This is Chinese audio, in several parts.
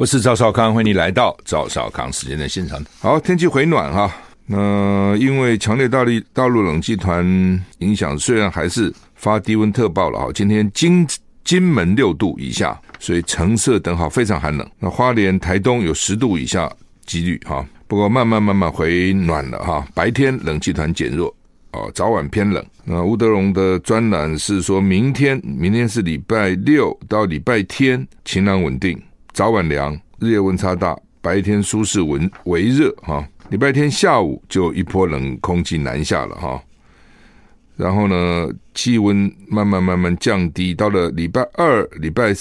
我是赵少康，欢迎你来到赵少康时间的现场。好，天气回暖哈。那、因为强烈大陆大陆冷气团影响，虽然还是发低温特报了哈。今天金金门六度以下，所以橙色等号非常寒冷。那花莲、台东有十度以下几率哈。不过慢慢慢慢回暖了哈。白天冷气团减弱哦，早晚偏冷。那吴德荣的专栏是说明天，明天是礼拜六到礼拜天晴朗稳定，早晚凉，日夜温差大，白天舒适温微热哈。礼拜天下午就一波冷空气南下了哈，然后呢，气温慢慢慢慢降低，到了礼拜二、礼拜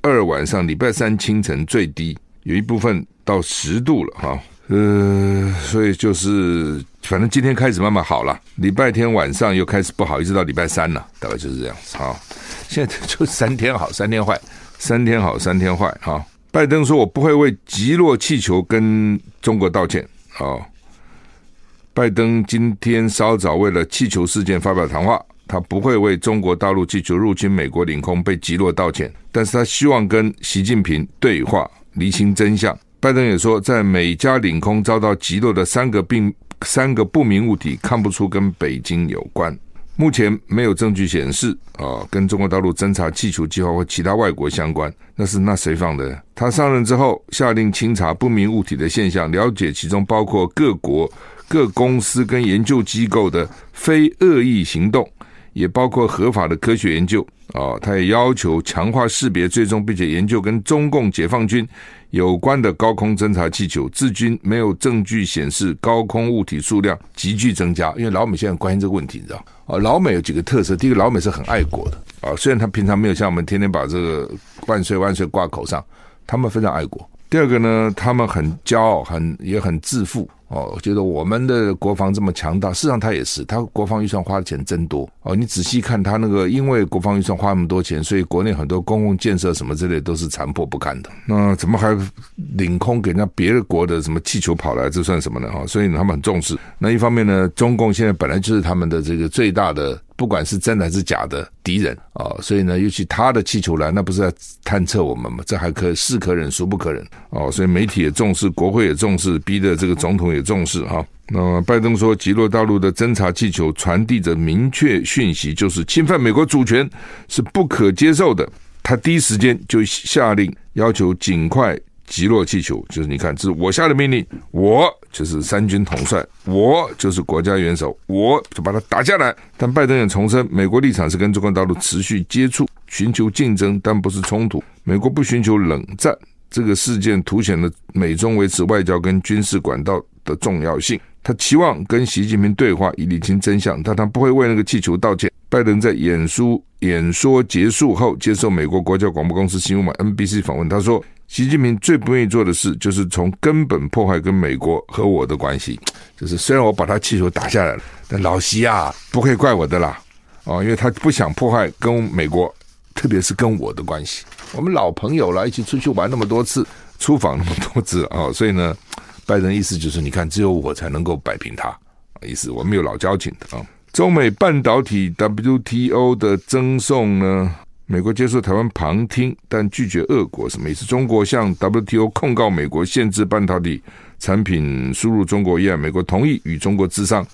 二晚上、礼拜三清晨最低有一部分到十度了哈，呃，所以就是反正今天开始慢慢好了，礼拜天晚上又开始不好，一直到礼拜三了，大概就是这样子哈。现在就三天好，三天坏，三天好，三天坏哈。拜登说：“我不会为击落气球跟中国道歉。”哦，拜登今天稍早为了气球事件发表谈话，他不会为中国大陆气球入侵美国领空被击落道歉，但是他希望跟习近平对话，厘清真相。拜登也说，在美加领空遭到击落的三个并三个不明物体，看不出跟北京有关。目前没有证据显示，啊，跟中国大陆侦察气球计划或其他外国相关。那是那谁放的？他上任之后，下令清查不明物体的现象，了解其中包括各国、各公司跟研究机构的非恶意行动，也包括合法的科学研究。啊，他也要求强化识别、追踪，并且研究跟中共解放军有关的高空侦察气球。至今没有证据显示高空物体数量急剧增加。因为老美现在关心这个问题，你知道？啊，老美有几个特色。第一个，老美是很爱国的。啊，虽然他平常没有像我们天天把这个万岁万岁挂口上，他们非常爱国。第二个呢，他们很骄傲，很也很自负。哦，觉得我们的国防这么强大，事实上他也是，他国防预算花的钱真多哦。你仔细看他那个，因为国防预算花那么多钱，所以国内很多公共建设什么之类都是残破不堪的。那怎么还领空给人家别的国的什么气球跑来？这算什么呢？哈，所以他们很重视。那一方面呢，中共现在本来就是他们的这个最大的。不管是真的还是假的敌人啊，所以呢，尤其他的气球来，那不是在探测我们吗？这还可是可忍，孰不可忍哦。所以媒体也重视，国会也重视，逼得这个总统也也重视哈。那么拜登说，击落大陆的侦察气球传递着明确讯息，就是侵犯美国主权是不可接受的。他第一时间就下令要求尽快。击落气球，就是你看，这是我下的命令，我就是三军统帅，我就是国家元首，我就把它打下来。但拜登也重申，美国立场是跟中国大陆持续接触，寻求竞争，但不是冲突。美国不寻求冷战。这个事件凸显了美中维持外交跟军事管道的重要性。他期望跟习近平对话，以理清真相，但他不会为那个气球道歉。拜登在演说演说结束后，接受美国国家广播公司新闻网 NBC 访问，他说。习近平最不愿意做的事，就是从根本破坏跟美国和我的关系。就是虽然我把他气球打下来了，但老习啊，不可以怪我的啦，哦，因为他不想破坏跟美国，特别是跟我的关系。我们老朋友了，一起出去玩那么多次，出访那么多次啊，所以呢，拜登意思就是，你看，只有我才能够摆平他，意思我们有老交情的啊。中美半导体 WTO 的争讼呢？美国接受台湾旁听，但拒绝俄国。什么意思？中国向 WTO 控告美国限制半导体产品输入中国一案，美国同意与中国咨商，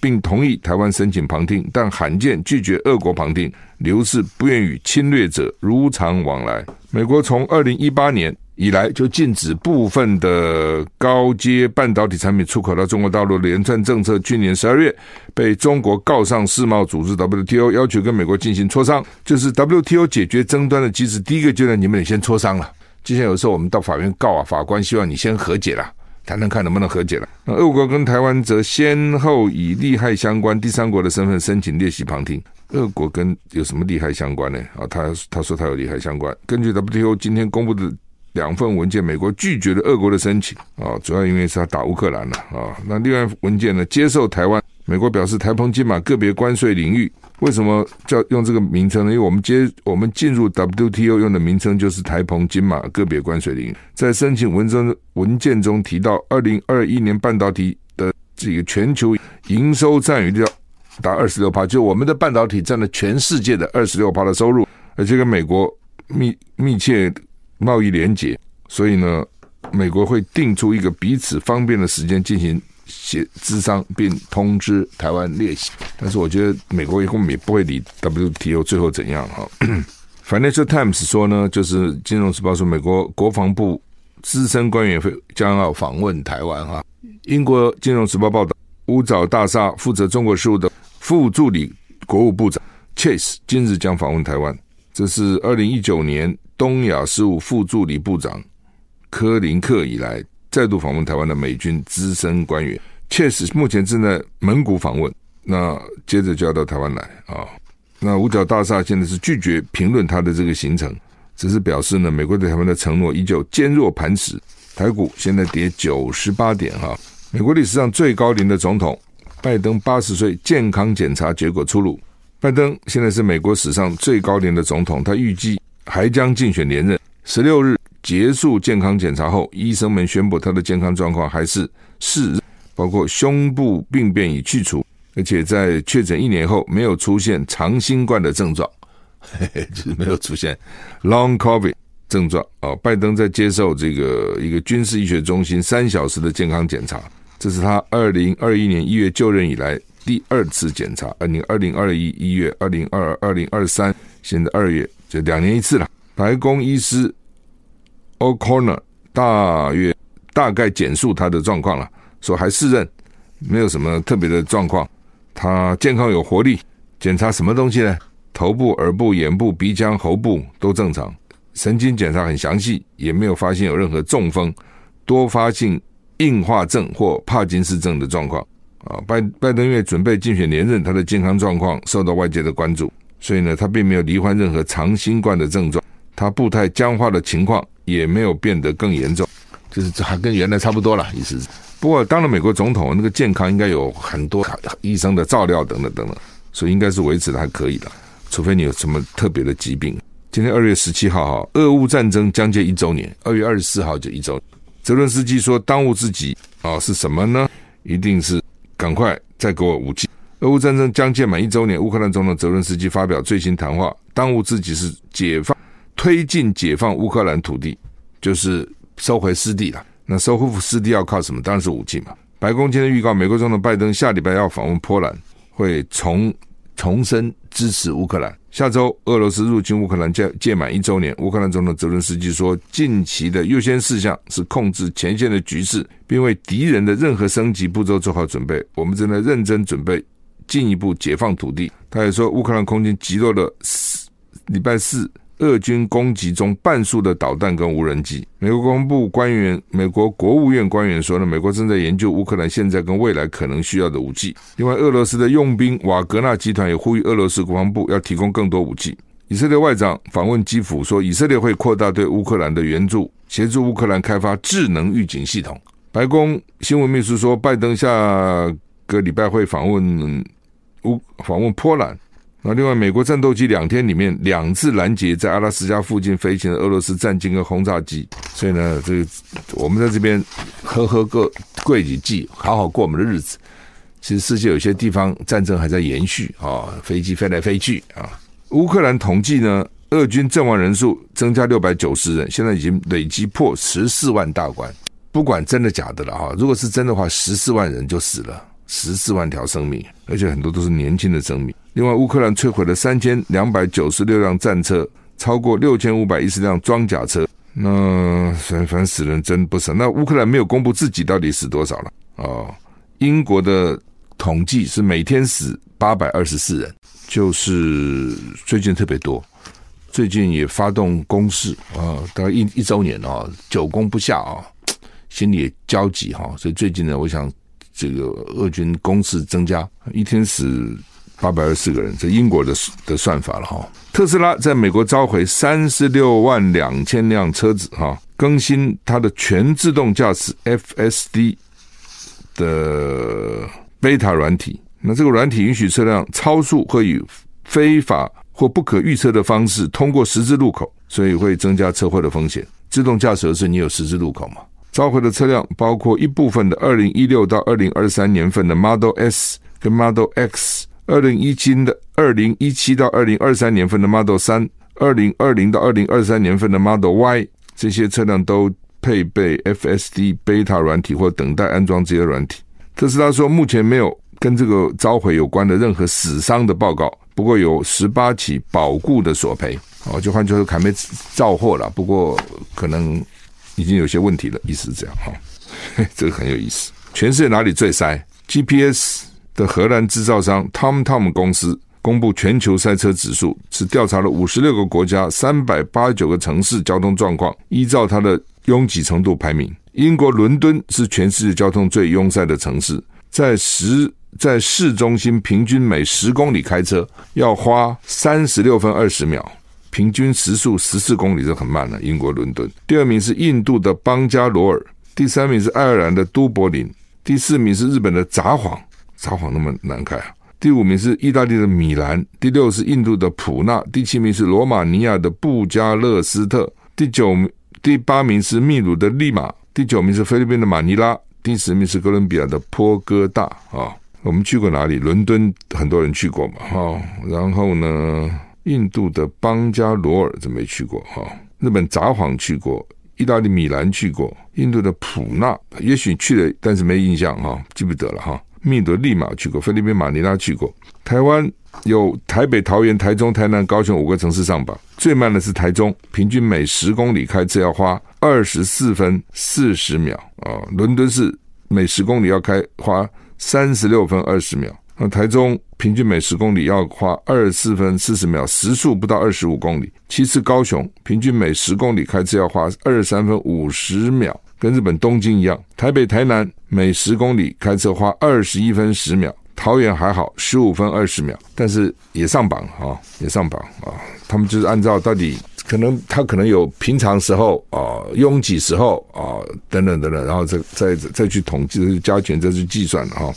并同意台湾申请旁听，但罕见拒绝俄国旁听，刘氏不愿与侵略者如常往来。美国从二零一八年。以来就禁止部分的高阶半导体产品出口到中国大陆连串政策，去年十二月被中国告上世贸组织 WTO，要求跟美国进行磋商，就是 WTO 解决争端的机制。第一个阶段，你们得先磋商了。就像有时候我们到法院告啊，法官希望你先和解了，谈谈看能不能和解了。那俄国跟台湾则先后以利害相关第三国的身份申请列席旁听。俄国跟有什么利害相关呢？啊，他他说他有利害相关。根据 WTO 今天公布的。两份文件，美国拒绝了俄国的申请啊，主要因为是要打乌克兰了啊。那另外文件呢，接受台湾，美国表示台澎金马个别关税领域，为什么叫用这个名称呢？因为我们接我们进入 WTO 用的名称就是台澎金马个别关税领域，在申请文章文件中提到，二零二一年半导体的这个全球营收占比要达二十六趴，就我们的半导体占了全世界的二十六趴的收入，而且跟美国密密切。贸易连结，所以呢，美国会定出一个彼此方便的时间进行协咨商，并通知台湾列席。但是我觉得美国以后也不会理 WTO 最后怎样哈。Financial Times 说呢，就是《金融时报》说，美国国防部资深官员会将要访问台湾哈。英国《金融时报》报道，乌沼大厦负责中国事务的副助理国务部长 Chase 今日将访问台湾，这是二零一九年。东亚事务副助理部长柯林克以来再度访问台湾的美军资深官员，确实目前正在蒙古访问，那接着就要到台湾来啊。那五角大厦现在是拒绝评论他的这个行程，只是表示呢，美国对台湾的承诺依旧坚若磐石。台股现在跌九十八点哈。美国历史上最高龄的总统拜登八十岁，健康检查结果出炉，拜登现在是美国史上最高龄的总统，他预计。还将竞选连任。十六日结束健康检查后，医生们宣布他的健康状况还是适任，包括胸部病变已去除，而且在确诊一年后没有出现长新冠的症状，嘿嘿，就是没有出现 Long COVID 症状。哦，拜登在接受这个一个军事医学中心三小时的健康检查，这是他二零二一年一月就任以来第二次检查。二零二零二一一月，二零二二二零二三，现在二月。就两年一次了。白宫医师 O'Connor 大约大概简述他的状况了，说还适任，没有什么特别的状况。他健康有活力，检查什么东西呢？头部、耳部、眼部、鼻腔、喉部都正常，神经检查很详细，也没有发现有任何中风、多发性硬化症或帕金斯症的状况。啊，拜拜登因为准备竞选连任，他的健康状况受到外界的关注。所以呢，他并没有罹患任何长新冠的症状，他步态僵化的情况也没有变得更严重，就是这还跟原来差不多了，意思是。不过当了美国总统，那个健康应该有很多医生的照料等等等等，所以应该是维持的还可以的，除非你有什么特别的疾病。今天二月十七号哈，俄乌战争将近一周年，二月二十四号就一周。泽伦斯基说，当务之急啊是什么呢？一定是赶快再给我武器。俄乌战争将届满一周年，乌克兰总统泽伦斯基发表最新谈话，当务之急是解放、推进解放乌克兰土地，就是收回失地了。那收复失地要靠什么？当然是武器嘛。白宫今天预告，美国总统拜登下礼拜要访问波兰，会重重申支持乌克兰。下周俄罗斯入侵乌克兰届届满一周年，乌克兰总统泽伦斯基说，近期的优先事项是控制前线的局势，并为敌人的任何升级步骤做好准备。我们正在认真准备。进一步解放土地。他也说，乌克兰空军击落了四礼拜四俄军攻击中半数的导弹跟无人机。美国国防部官员、美国国务院官员说呢，美国正在研究乌克兰现在跟未来可能需要的武器。另外，俄罗斯的佣兵瓦格纳集团也呼吁俄罗斯国防部要提供更多武器。以色列外长访问基辅说，以色列会扩大对乌克兰的援助，协助乌克兰开发智能预警系统。白宫新闻秘书说，拜登下个礼拜会访问。乌访问波兰，那另外美国战斗机两天里面两次拦截在阿拉斯加附近飞行的俄罗斯战机跟轰炸机，所以呢，这个我们在这边喝喝个贵几季，好好过我们的日子。其实世界有些地方战争还在延续啊，飞机飞来飞去啊。乌克兰统计呢，俄军阵亡人数增加六百九十人，现在已经累积破十四万大关。不管真的假的了哈，如果是真的话，十四万人就死了。十四万条生命，而且很多都是年轻的生命。另外，乌克兰摧毁了三千两百九十六辆战车，超过六千五百一十辆装甲车。那反正死人真不少。那乌克兰没有公布自己到底死多少了哦。英国的统计是每天死八百二十四人，就是最近特别多。最近也发动攻势啊，大概一一周年啊，久攻不下啊，心里也焦急哈。所以最近呢，我想。这个俄军攻势增加，一天死八百二十四个人，这英国的的算法了哈。特斯拉在美国召回三十六万两千辆车子哈，更新它的全自动驾驶 FSD 的 beta 软体。那这个软体允许车辆超速或以非法或不可预测的方式通过十字路口，所以会增加车祸的风险。自动驾驶的是你有十字路口嘛？召回的车辆包括一部分的二零一六到二零二三年份的 Model S 跟 Model X，二零一七的二零一七到二零二三年份的 Model 三，二零二零到二零二三年份的 Model Y，这些车辆都配备 FSD Beta 软体或等待安装这些软体。特斯拉说，目前没有跟这个召回有关的任何死伤的报告，不过有十八起保固的索赔。哦，就换句话说，还没造货了，不过可能。已经有些问题了，意思是这样哈，这个很有意思。全世界哪里最塞？GPS 的荷兰制造商 TomTom 公司公布全球塞车指数，是调查了五十六个国家三百八十九个城市交通状况，依照它的拥挤程度排名。英国伦敦是全世界交通最拥塞的城市，在十在市中心平均每十公里开车要花三十六分二十秒。平均时速十四公里是很慢的。英国伦敦，第二名是印度的邦加罗尔，第三名是爱尔兰的都柏林，第四名是日本的札幌，札幌那么难开啊。第五名是意大利的米兰，第六是印度的普纳，第七名是罗马尼亚的布加勒斯特，第九、第八名是秘鲁的利马，第九名是菲律宾的马尼拉，第十名是哥伦比亚的波哥大啊。我们去过哪里？伦敦很多人去过嘛，哈。然后呢？印度的邦加罗尔怎么没去过哈，日本札幌去过，意大利米兰去过，印度的普纳也许去了，但是没印象哈，记不得了哈。秘鲁立马去过，菲律宾马尼拉去过，台湾有台北、桃园、台中、台南、高雄五个城市上榜，最慢的是台中，平均每十公里开车要花二十四分四十秒啊，伦敦是每十公里要开花三十六分二十秒。那台中平均每十公里要花二十四分四十秒，时速不到二十五公里。其次，高雄平均每十公里开车要花二十三分五十秒，跟日本东京一样。台北、台南每十公里开车花二十一分十秒，桃园还好，十五分二十秒，但是也上榜啊，也上榜啊。他们就是按照到底可能他可能有平常时候啊、拥挤时候啊等等等等，然后再再再去统计、加权、再去计算哈。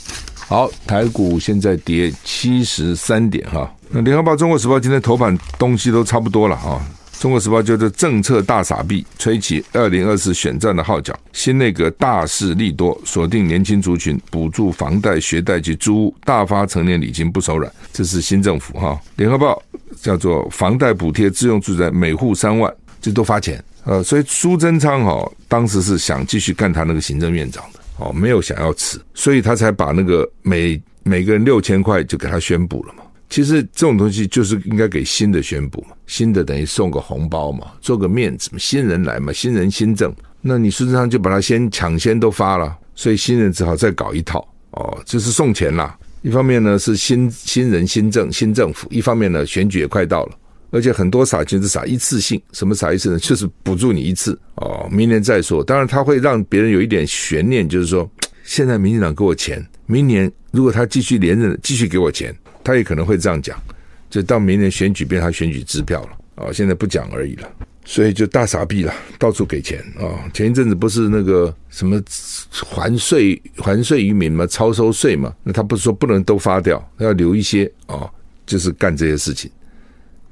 好，台股现在跌七十三点哈。那联合报、中国时报今天头版东西都差不多了哈。中国时报就是政策大傻逼，吹起二零二四选战的号角。新内阁大势利多，锁定年轻族群，补助房贷、学贷及租屋，大发成年礼金不手软。这是新政府哈。联合报叫做房贷补贴自用住宅每户三万，这都发钱。呃，所以苏贞昌哈当时是想继续干他那个行政院长的。哦，没有想要辞，所以他才把那个每每个人六千块就给他宣布了嘛。其实这种东西就是应该给新的宣布嘛，新的等于送个红包嘛，做个面子嘛，新人来嘛，新人新政，那你事实上就把他先抢先都发了，所以新人只好再搞一套哦，就是送钱啦。一方面呢是新新人新政新政府，一方面呢选举也快到了。而且很多撒钱是撒一次性，什么撒一次呢？就是补助你一次哦，明年再说。当然，他会让别人有一点悬念，就是说，现在民进党给我钱，明年如果他继续连任，继续给我钱，他也可能会这样讲，就到明年选举变他选举支票了、哦。现在不讲而已了，所以就大傻逼了，到处给钱啊、哦。前一阵子不是那个什么还税还税于民嘛，超收税嘛，那他不是说不能都发掉，要留一些啊、哦，就是干这些事情。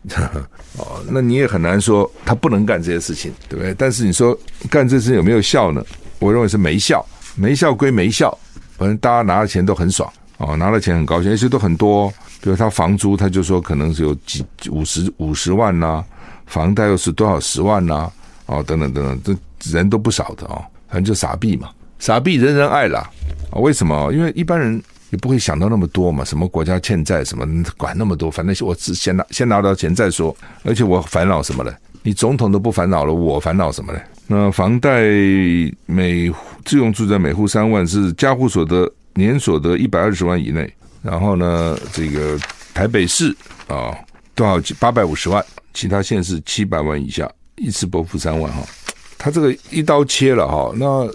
哦，那你也很难说他不能干这些事情，对不对？但是你说干这事有没有效呢？我认为是没效，没效归没效，反正大家拿了钱都很爽哦，拿了钱很高兴，而且都很多。比如他房租，他就说可能是有几五十五十万呐、房贷又是多少十万呐、哦，等等等等，这人都不少的哦，反正就傻币嘛，傻币人人爱啦。啊，为什么？因为一般人。也不会想到那么多嘛，什么国家欠债什么，管那么多，反正我只先拿先拿到钱再说。而且我烦恼什么呢？你总统都不烦恼了，我烦恼什么呢？那房贷每自用住宅每户三万是家户所得年所得一百二十万以内，然后呢，这个台北市啊多少八百五十万，其他县市七百万以下一次拨付三万哈，他这个一刀切了哈，那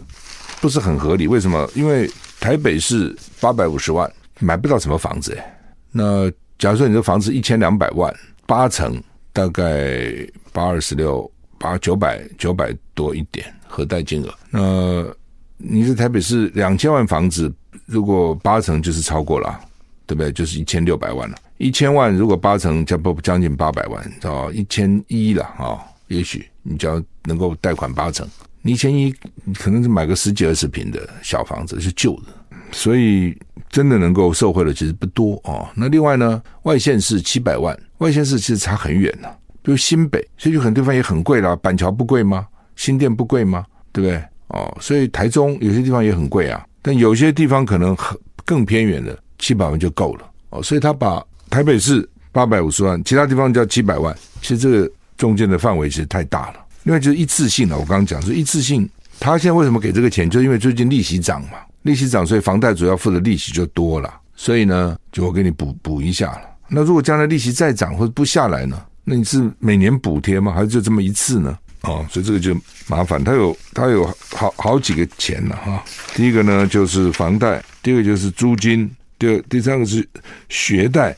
不是很合理？为什么？因为台北市八百五十万买不到什么房子哎，那假如说你这房子一千两百万，八成大概八二十六八九百九百多一点，核贷金额。那你在台北市两千万房子，如果八成就是超过了，对不对？就是一千六百万了。一千万如果八成，将不将近八百万，哦，一千一了啊，也许你只要能够贷款八成，你一千一可能是买个十几二十平的小房子是旧的，所以真的能够受惠的其实不多哦。那另外呢，外县市七百万，外县市其实差很远呢，比如新北，所以有很多地方也很贵啦，板桥不贵吗？新店不贵吗？对不对？哦，所以台中有些地方也很贵啊，但有些地方可能很更偏远的，七百万就够了哦。所以他把台北市八百五十万，其他地方叫七百万，其实这个中间的范围其实太大了。另外就是一次性的，我刚刚讲说一次性，他现在为什么给这个钱？就因为最近利息涨嘛，利息涨，所以房贷主要付的利息就多了，所以呢，就我给你补补一下了。那如果将来利息再涨或者不下来呢？那你是每年补贴吗？还是就这么一次呢？哦，所以这个就麻烦。他有他有好好几个钱了哈。第一个呢就是房贷，第二个就是租金，第二第三个是学贷，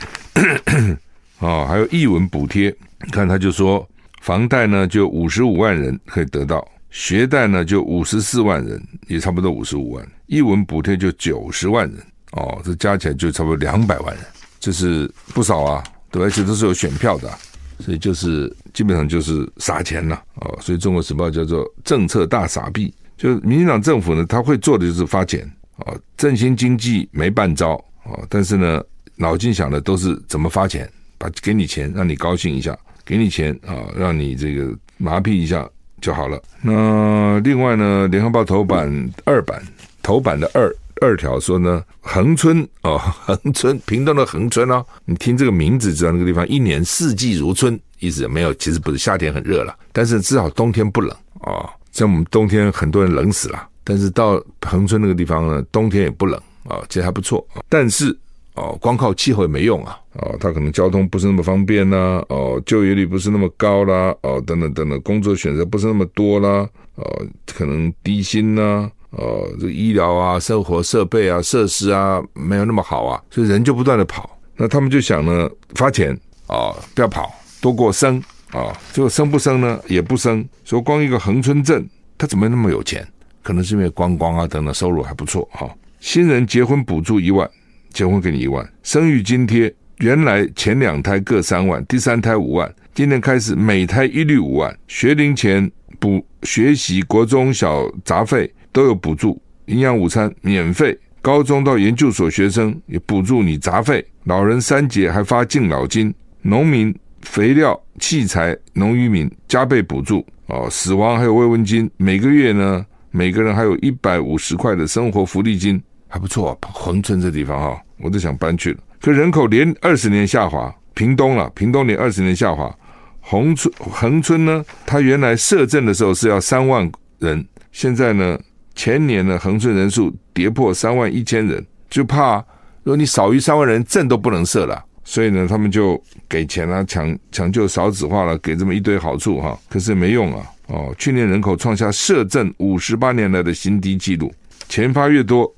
哦，还有艺文补贴。你看他就说，房贷呢就五十五万人可以得到，学贷呢就五十四万人，也差不多五十五万，一文补贴就九十万人，哦，这加起来就差不多两百万人，这是不少啊，对，而且都是有选票的。所以就是基本上就是撒钱了哦，所以《中国时报》叫做“政策大傻币”，就民进党政府呢，他会做的就是发钱哦，振兴经济没半招哦，但是呢，脑筋想的都是怎么发钱，把给你钱让你高兴一下，给你钱啊，让你这个麻痹一下就好了。那另外呢，《联合报》头版二版头版的二。二条说呢，恒春哦，恒春，屏东的恒春哦，你听这个名字知道那个地方一年四季如春，意思没有，其实不是夏天很热了，但是至少冬天不冷哦。像我们冬天很多人冷死了，但是到恒春那个地方呢，冬天也不冷啊，其实还不错。但是哦，光靠气候也没用啊，哦，他可能交通不是那么方便呐，哦，就业率不是那么高啦，哦，等等等等，工作选择不是那么多啦，哦，可能低薪呐。呃，这医疗啊、生活设备啊、设施啊，没有那么好啊，所以人就不断的跑。那他们就想呢，发钱啊、不要跑，多过生啊。就生不生呢？也不生。说光一个恒春镇，他怎么那么有钱？可能是因为观光啊等等，收入还不错哈、新人结婚补助一万，结婚给你一万。生育津贴原来前两胎各三万，第三胎五万，今年开始每胎一律五万。学龄前补学习国中小杂费。都有补助，营养午餐免费，高中到研究所学生也补助你杂费，老人三节还发敬老金，农民肥料、器材、农渔民加倍补助哦，死亡还有慰问金，每个月呢，每个人还有一百五十块的生活福利金，还不错啊。恒春这地方哈，我都想搬去了，可人口连二十年下滑，屏东了，屏东连二十年下滑，恒春恒春呢，它原来设镇的时候是要三万人，现在呢？前年呢，恒春人数跌破三万一千人，就怕如果你少于三万人，镇都不能设了。所以呢，他们就给钱啊，抢抢救少子化了，给这么一堆好处哈，可是没用啊。哦，去年人口创下设镇五十八年来的新低纪录，钱发越多，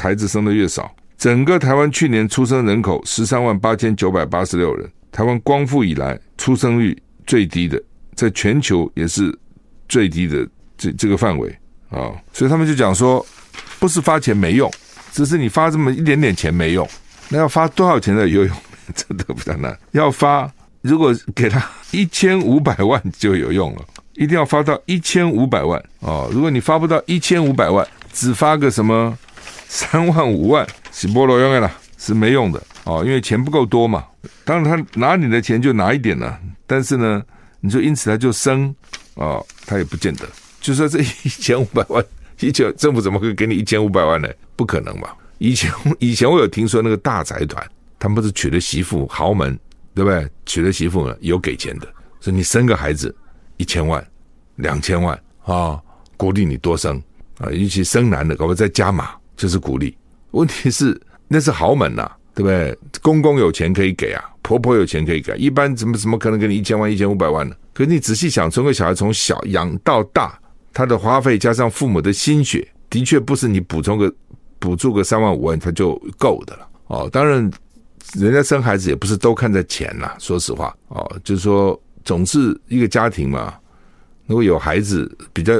孩子生的越少。整个台湾去年出生人口十三万八千九百八十六人，台湾光复以来出生率最低的，在全球也是最低的这这个范围。啊、所以他们就讲说，不是发钱没用，只是你发这么一点点钱没用。那要发多少钱才有用？这都不太难。要发，如果给他一千五百万就有用了，一定要发到一千五百万哦。如果你发不到一千五百万，只发个什么三万五万，是菠萝用的啦，是没用的哦，因为钱不够多嘛。当然他拿你的钱就拿一点了，但是呢，你说因此他就生哦，他也不见得。就说这一千五百万，一千政府怎么会给你一千五百万呢？不可能吧？以前以前我有听说那个大财团，他们不是娶了媳妇豪门，对不对？娶了媳妇呢，有给钱的，说你生个孩子一千万、两千万啊、鼓励你多生啊，尤其生男的，搞不好再加码就是鼓励。问题是那是豪门呐、对不对？公公有钱可以给啊，婆婆有钱可以给，一般怎么怎么可能给你一千万、一千五百万呢？可是你仔细想，从个小孩从小养到大。他的花费加上父母的心血，的确不是你补充个补助个三万五万他就够的了哦。当然，人家生孩子也不是都看在钱呐，说实话哦，就是说总是一个家庭嘛，如果有孩子，比较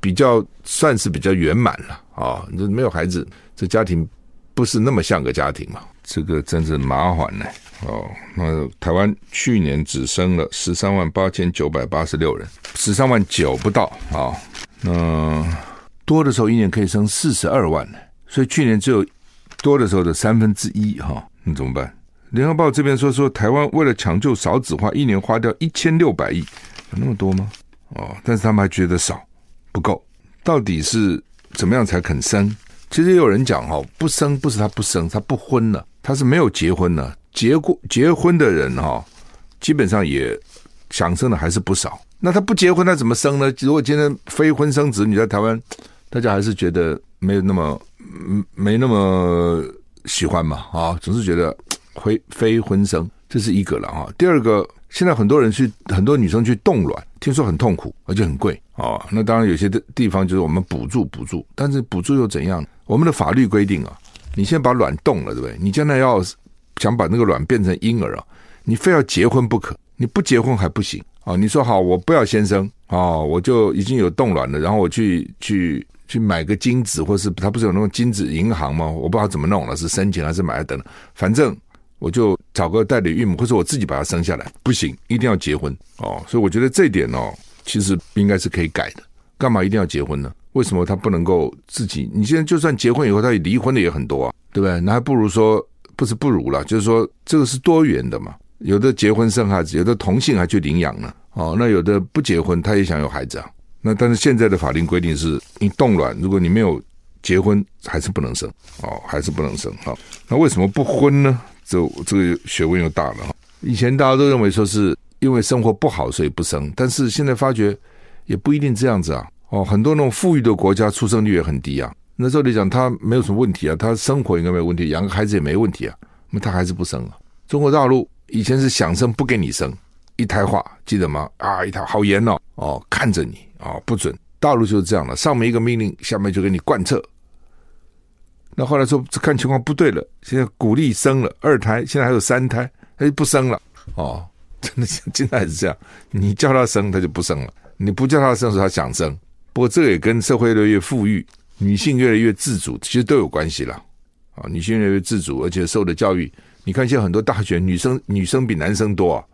比较算是比较圆满了啊。你、没有孩子，这家庭不是那么像个家庭嘛？这个真是麻烦呢。哦，那台湾去年只生了十三万八千九百八十六人，十三万九不到啊。哦、那多的时候一年可以生四十二万呢，所以去年只有多的时候的三分之一哈。那怎么办？联合报这边说说，台湾为了抢救少子化，一年花掉一千六百亿，有那么多吗？哦，但是他们还觉得少，不够。到底是怎么样才肯生？其实也有人讲哈，不生不是他不生，他不婚了，他是没有结婚呢。结过结婚的人哈，基本上也想生的还是不少。那他不结婚，他怎么生呢？如果今天非婚生子女在台湾，大家还是觉得没有那么没那么喜欢嘛啊，总是觉得非非婚生，这是一个了哈。第二个。现在很多人去，很多女生去冻卵，听说很痛苦，而且很贵啊、哦。那当然有些的地方就是我们补助补助，但是补助又怎样？我们的法律规定啊，你先把卵冻了，对不对？你将来要想把那个卵变成婴儿啊，你非要结婚不可，你不结婚还不行啊、你说好，我不要先生啊、我就已经有冻卵了，然后我去去去买个精子，或是他不是有那种精子银行吗？我不知道怎么弄了，是申请还是买等等，反正。我就找个代理孕母，或者我自己把它生下来，不行，一定要结婚哦。所以我觉得这一点哦，其实应该是可以改的。干嘛一定要结婚呢？为什么他不能够自己？你现在就算结婚以后，他也离婚的也很多啊，对不对？那还不如说，不是不如了，就是说这个是多元的嘛。有的结婚生孩子，有的同性还去领养呢。哦，那有的不结婚，他也想有孩子啊。那但是现在的法令规定是，你冻卵，如果你没有结婚，还是不能生哦，还是不能生。好，那为什么不婚呢？这这个学问又大了哈！以前大家都认为说是因为生活不好所以不生，但是现在发觉也不一定这样子啊！哦，很多那种富裕的国家出生率也很低啊。那照理讲他没有什么问题啊，他生活应该没有问题，养个孩子也没问题啊，那他还是不生啊。中国大陆以前是想生不给你生，一胎化记得吗？啊，一胎好严哦，哦，看着你哦，不准。大陆就是这样的，上面一个命令，下面就给你贯彻。那后来说看情况不对了，现在鼓励生了二胎，现在还有三胎，他就不生了哦，真的现在是这样，你叫他生他就不生了，你不叫他生时他想生。不过这个也跟社会越来越富裕，女性越来越自主，其实都有关系了啊。女性越来越自主，而且受的教育，你看现在很多大学女生女生比男生多啊，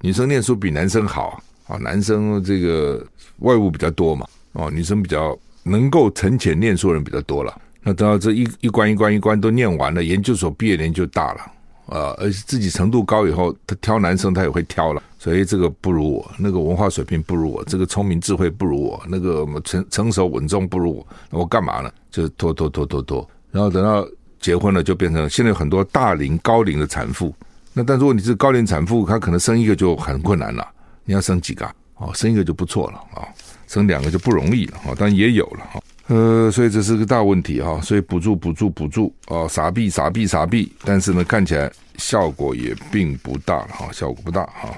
女生念书比男生好啊，男生这个外务比较多嘛，哦，女生比较能够沉潜念书的人比较多了。那等到这一一关一关一关都念完了，研究所毕业年就大了啊，而且自己程度高以后，他挑男生他也会挑了，所以这个不如我，那个文化水平不如我，这个聪明智慧不如我，那个成成熟稳重不如我，那我干嘛呢？就拖拖拖拖拖，然后等到结婚了，就变成现在很多大龄高龄的产妇。那但如果你是高龄产妇，她可能生一个就很困难了，你要生几个？哦，生一个就不错了啊，生两个就不容易了啊，当然也有了哈。呃，所以这是个大问题哈，所以补助补助补助啊，撒币傻币傻币，但是呢，看起来效果也并不大了哈，效果不大哈。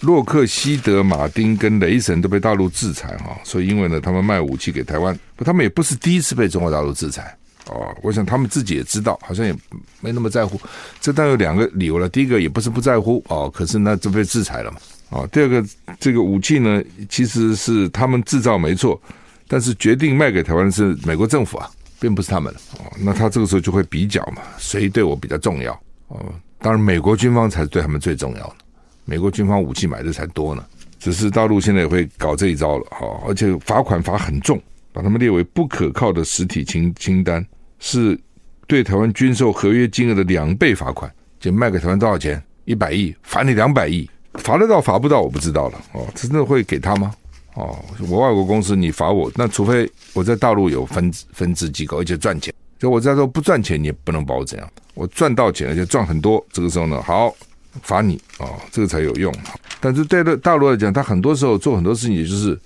洛克希德马丁跟雷神都被大陆制裁哈，所以因为呢，他们卖武器给台湾，他们也不是第一次被中国大陆制裁哦。我想他们自己也知道，好像也没那么在乎。这当然有两个理由了，第一个也不是不在乎哦，可是那就被制裁了嘛。啊，第二个这个武器呢，其实是他们制造没错。但是决定卖给台湾的是美国政府啊，并不是他们哦。那他这个时候就会比较嘛，谁对我比较重要哦？当然，美国军方才是对他们最重要的，美国军方武器买的才多呢。只是大陆现在也会搞这一招了哈，而且罚款罚很重，把他们列为不可靠的实体清清单，是对台湾军售合约金额的两倍罚款。就卖给台湾多少钱？一百亿，罚你两百亿，罚得到罚不到我不知道了哦。真的会给他吗？哦，我外国公司你罚我，那除非我在大陆有分分支机构，而且赚钱。就我在说不赚钱，你也不能把我怎样。我赚到钱，而且赚很多，这个时候呢，好罚你哦，这个才有用。但是对大陆来讲，他很多时候做很多事情，也就是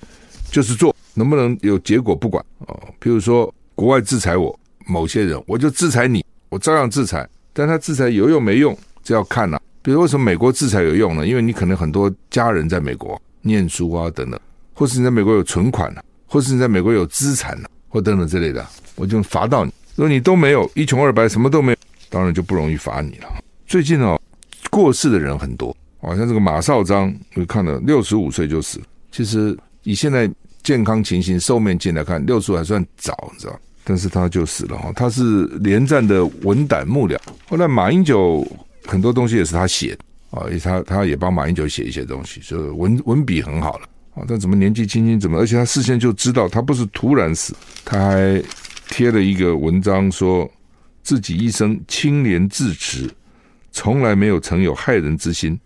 就是做，能不能有结果不管哦。比如说国外制裁我某些人，我就制裁你，我照样制裁。但他制裁有用没用，这要看呐。比如为什么美国制裁有用呢？因为你可能很多家人在美国念书啊，等等。或是你在美国有存款呢，或是你在美国有资产呢，或等等之类的，我就罚到你。如果你都没有，一穷二白，什么都没有，当然就不容易罚你了。最近哦，过世的人很多，好像这个马绍章，我看了六十五岁就死。其实以现在健康情形、寿命进来看，六十五还算早，你知道？但是他就死了哈，他是连战的文胆幕僚。后来马英九很多东西也是他写的啊，他他也帮马英九写一些东西，就文文笔很好了啊。但怎么年纪轻轻怎么？而且他事先就知道他不是突然死，他还贴了一个文章说自己一生清廉自持，从来没有曾有害人之心，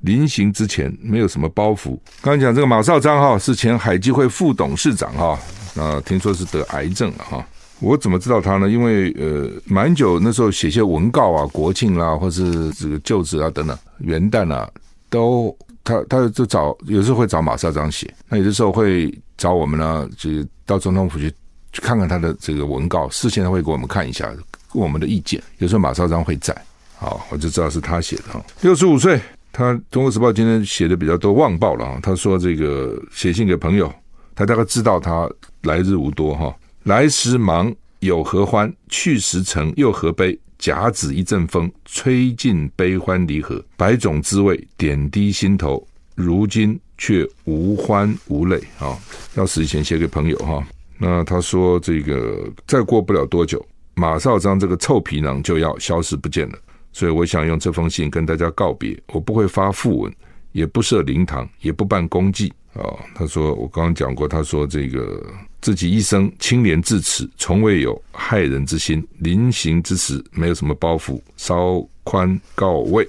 临行之前没有什么包袱。刚才讲这个马绍章哈是前海基会副董事长哈，那听说是得癌症了哈。我怎么知道他呢？因为呃，蛮久那时候写些文告啊，国庆啦，或是这个就职啊等等，元旦啊，都他他就找，有时候会找马绍章写，那有的时候会找我们呢，就到总统府去去看看他的这个文告，事先他会给我们看一下我们的意见。有时候马绍章会在，好，我就知道是他写的哈。六十五岁，他《中国时报》今天写的比较多，旺报了啊。他说这个写信给朋友，他大概知道他来日无多哈。来时忙有何欢？去时成又何悲？甲子一阵风，吹尽悲欢离合，百种滋味点滴心头。如今却无欢无泪啊！要死以前写给朋友哈。那他说这个再过不了多久，马绍章这个臭皮囊就要消失不见了。所以我想用这封信跟大家告别。我不会发讣文，也不设灵堂，也不办公祭哦。他说我刚刚讲过，他说这个。自己一生清廉至此，从未有害人之心。临行之时，没有什么包袱，稍宽告慰。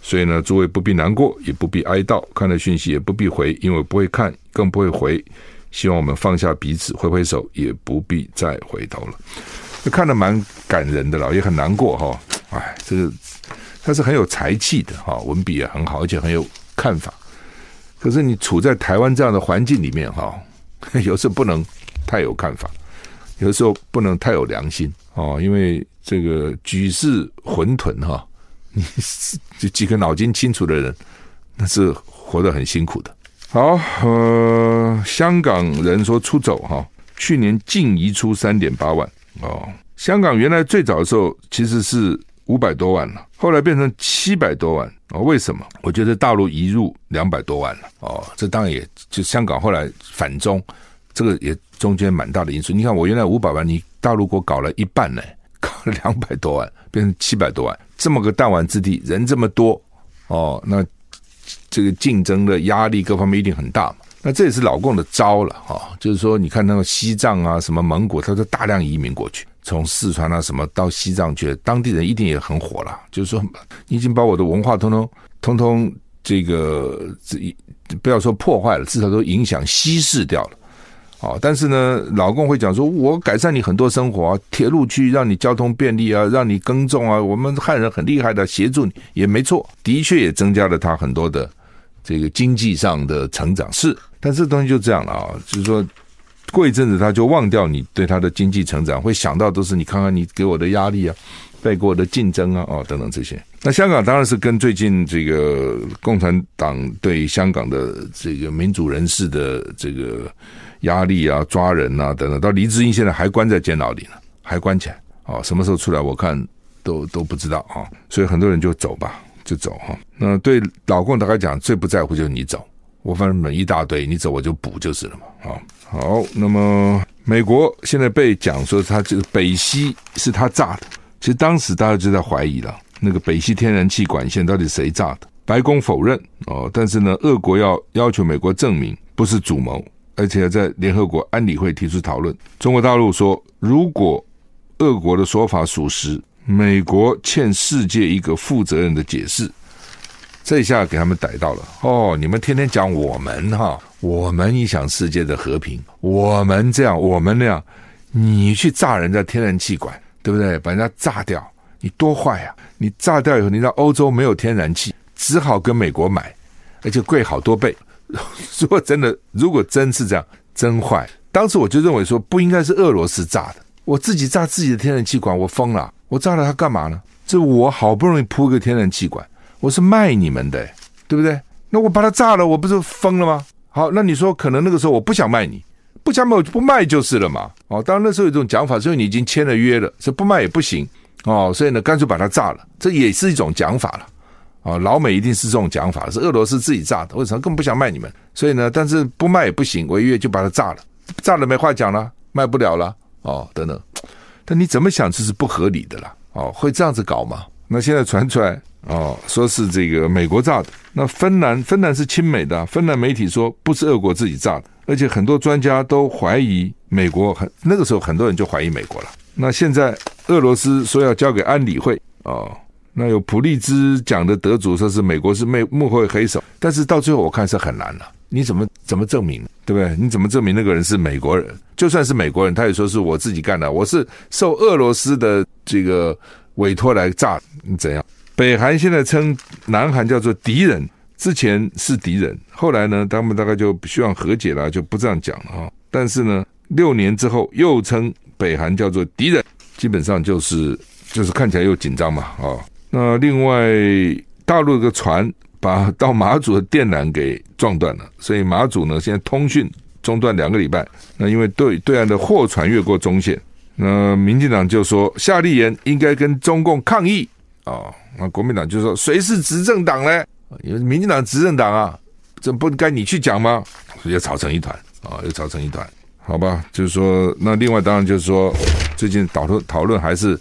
所以呢，诸位不必难过，也不必哀悼。看了讯息也不必回，因为不会看，更不会回。希望我们放下彼此，挥挥手，也不必再回头了。这看得蛮感人的了，也很难过哈。哎，这个他是很有才气的哈，文笔也很好，而且很有看法。可是你处在台湾这样的环境里面哈。有时候不能太有看法，有时候不能太有良心哦，因为这个举世混沌哈，你这几个脑筋清楚的人，那是活得很辛苦的。好，呃，香港人说出走哈，去年净移出三点八万哦。香港原来最早的时候其实是五百多万了，后来变成七百多万哦。为什么？我觉得大陆移入两百多万了哦，这当然也就香港后来反中。这个也中间蛮大的因素。你看，我原来五百万，你大陆给我搞了一半呢，搞了两百多万，变成七百多万，这么个弹丸之地，人这么多哦，那这个竞争的压力各方面一定很大嘛。那这也是老共的招了哈、哦，就是说，你看那个西藏啊，什么蒙古，他都大量移民过去，从四川啊什么到西藏去，当地人一定也很火了。就是说，你已经把我的文化通通通通这个这不要说破坏了，至少都影响稀释掉了。哦，但是呢，老公会讲说，我改善你很多生活啊，铁路去让你交通便利啊，让你耕种啊，我们汉人很厉害的，协助你也没错，的确也增加了他很多的这个经济上的成长。是，但这东西就这样了啊，就是说过一阵子他就忘掉你对他的经济成长，会想到都是你看看你给我的压力啊，带给我的竞争啊，哦等等这些。那香港当然是跟最近这个共产党对香港的这个民主人士的这个。压力啊，抓人啊，等等，到黎智英现在还关在监牢里呢，还关起来啊，什么时候出来？我看都都不知道啊，所以很多人就走吧，就走哈。那对老共大概讲，最不在乎就是你走，我反正买一大堆，你走我就补就是了嘛。啊，好，那么美国现在被讲说他这个北溪是他炸的，其实当时大家就在怀疑了，那个北溪天然气管线到底谁炸的？白宫否认哦，但是呢，俄国要要求美国证明不是主谋。而且在联合国安理会提出讨论。中国大陆说，如果俄国的说法属实，美国欠世界一个负责任的解释。这一下给他们逮到了哦！你们天天讲我们哈，我们影响世界的和平，我们这样，我们那样，你去炸人家天然气管，对不对？把人家炸掉，你多坏啊！你炸掉以后，你让欧洲没有天然气，只好跟美国买，而且贵好多倍。如果真的，如果真是这样，真坏。当时我就认为说，不应该是俄罗斯炸的，我自己炸自己的天然气管，我疯了，我炸了它干嘛呢？这我好不容易铺个天然气管，我是卖你们的，对不对？那我把它炸了，我不是疯了吗？好，那你说可能那个时候我不想卖你，不想卖我就不卖就是了嘛。哦，当然那时候有一种讲法，所以你已经签了约了，所以不卖也不行哦，所以呢，干脆把它炸了，这也是一种讲法了。啊，老美一定是这种讲法，是俄罗斯自己炸的，为什么根本不想卖你们？所以呢，但是不卖也不行，违约就把它炸了，炸了没话讲了，卖不了了哦，等等。但你怎么想这是不合理的啦？哦，会这样子搞吗？那现在传出来哦，说是这个美国炸的。那芬兰，芬兰是亲美的，芬兰媒体说不是俄国自己炸的，而且很多专家都怀疑美国很那个时候很多人就怀疑美国了。那现在俄罗斯说要交给安理会哦。那有普利兹奖的得主说是美国是幕幕后黑手，但是到最后我看是很难了。你怎么怎么证明，对不对？你怎么证明那个人是美国人？就算是美国人，他也说是我自己干的，我是受俄罗斯的这个委托来炸，怎样？北韩现在称南韩叫做敌人，之前是敌人，后来呢，他们大概就希望和解了，就不这样讲了啊。但是呢，六年之后又称北韩叫做敌人，基本上就是就是看起来又紧张嘛啊。那另外，大陆的船把到马祖的电缆给撞断了，所以马祖呢现在通讯中断两个礼拜。那因为对对岸的货船越过中线，那民进党就说夏立言应该跟中共抗议啊。那国民党就说谁是执政党呢？因为民进党执政党啊，这不该你去讲吗？又吵成一团啊，又吵成一团。好吧，就是说，那另外当然就是说，最近讨论讨论还是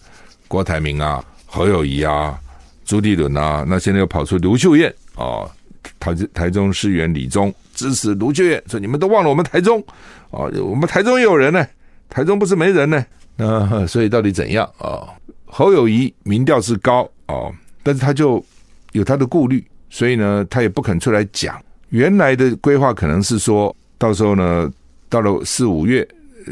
郭台铭啊、何友谊啊。朱立伦啊，那现在又跑出卢秀燕啊，台台中市员李宗支持卢秀燕，说你们都忘了我们台中啊，我们台中也有人呢，台中不是没人呢，那所以到底怎样啊？侯友谊民调是高哦，但是他就有他的顾虑，所以呢，他也不肯出来讲。原来的规划可能是说到时候呢，到了四五月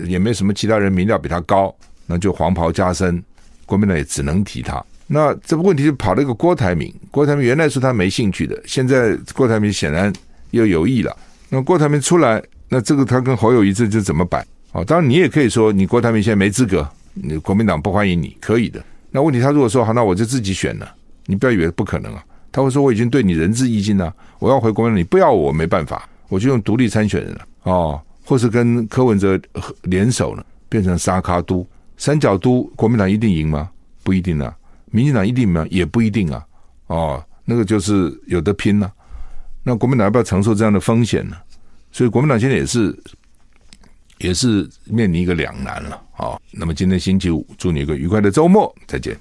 也没什么其他人民调比他高，那就黄袍加身，国民党也只能提他。那这个问题就跑了一个郭台铭，郭台铭原来说他没兴趣的，现在郭台铭显然又有意了。那郭台铭出来，那这个他跟侯友谊这就怎么摆？哦，当然你也可以说你郭台铭现在没资格，你国民党不欢迎你，可以的。那问题他如果说好，那我就自己选了，你不要以为不可能啊。他会说我已经对你仁至义尽了，我要回国民党，你不要我没办法，我就用独立参选人了哦，或是跟柯文哲联手呢，变成沙卡都、三角都，国民党一定赢吗？不一定啊。民进党一定吗？也不一定啊。哦，那个就是有得拼了、那国民党要不要承受这样的风险呢？所以国民党现在也是也是面临一个两难了。啊，那么今天星期五，祝你一个愉快的周末，再见。